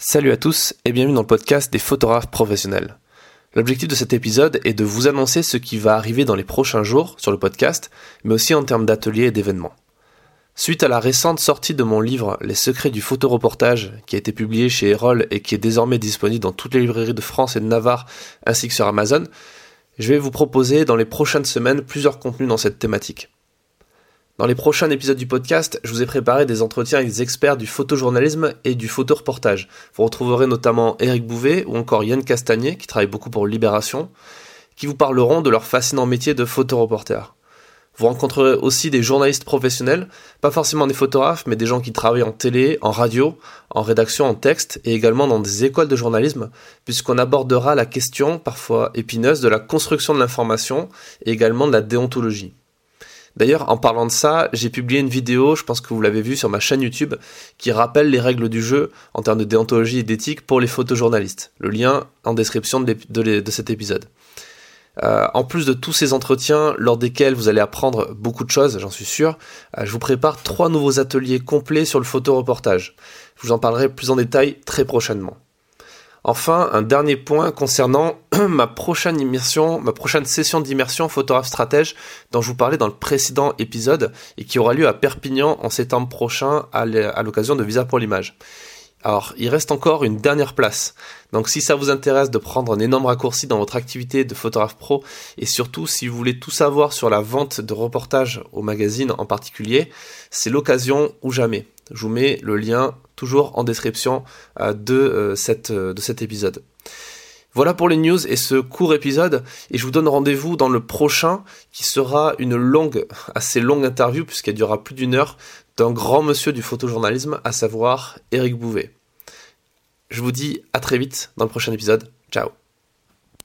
Salut à tous et bienvenue dans le podcast des photographes professionnels. L'objectif de cet épisode est de vous annoncer ce qui va arriver dans les prochains jours sur le podcast, mais aussi en termes d'ateliers et d'événements. Suite à la récente sortie de mon livre Les secrets du photoreportage, qui a été publié chez Erol et qui est désormais disponible dans toutes les librairies de France et de Navarre, ainsi que sur Amazon, je vais vous proposer dans les prochaines semaines plusieurs contenus dans cette thématique. Dans les prochains épisodes du podcast, je vous ai préparé des entretiens avec des experts du photojournalisme et du photoreportage. Vous retrouverez notamment Eric Bouvet ou encore Yann Castagnier, qui travaille beaucoup pour Libération, qui vous parleront de leur fascinant métier de photoreporter. Vous rencontrerez aussi des journalistes professionnels, pas forcément des photographes, mais des gens qui travaillent en télé, en radio, en rédaction, en texte et également dans des écoles de journalisme, puisqu'on abordera la question, parfois épineuse, de la construction de l'information et également de la déontologie. D'ailleurs, en parlant de ça, j'ai publié une vidéo, je pense que vous l'avez vu sur ma chaîne YouTube, qui rappelle les règles du jeu en termes de déontologie et d'éthique pour les photojournalistes. Le lien en description de, cet épisode. Euh, en plus de tous ces entretiens, lors desquels vous allez apprendre beaucoup de choses, j'en suis sûr, euh, je vous prépare trois nouveaux ateliers complets sur le photoreportage. Je vous en parlerai plus en détail très prochainement. Enfin, un dernier point concernant ma prochaine immersion, ma prochaine session d'immersion photographe stratège dont je vous parlais dans le précédent épisode et qui aura lieu à Perpignan en septembre prochain à l'occasion de Visa pour l'image. Alors, il reste encore une dernière place. Donc si ça vous intéresse de prendre un énorme raccourci dans votre activité de photographe pro et surtout si vous voulez tout savoir sur la vente de reportages au magazine en particulier, c'est l'occasion ou jamais. Je vous mets le lien toujours en description euh, de, euh, euh, de cet épisode. Voilà pour les news et ce court épisode et je vous donne rendez-vous dans le prochain qui sera une longue, assez longue interview puisqu'elle durera plus d'une heure d'un grand monsieur du photojournalisme, à savoir Eric Bouvet. Je vous dis à très vite dans le prochain épisode. Ciao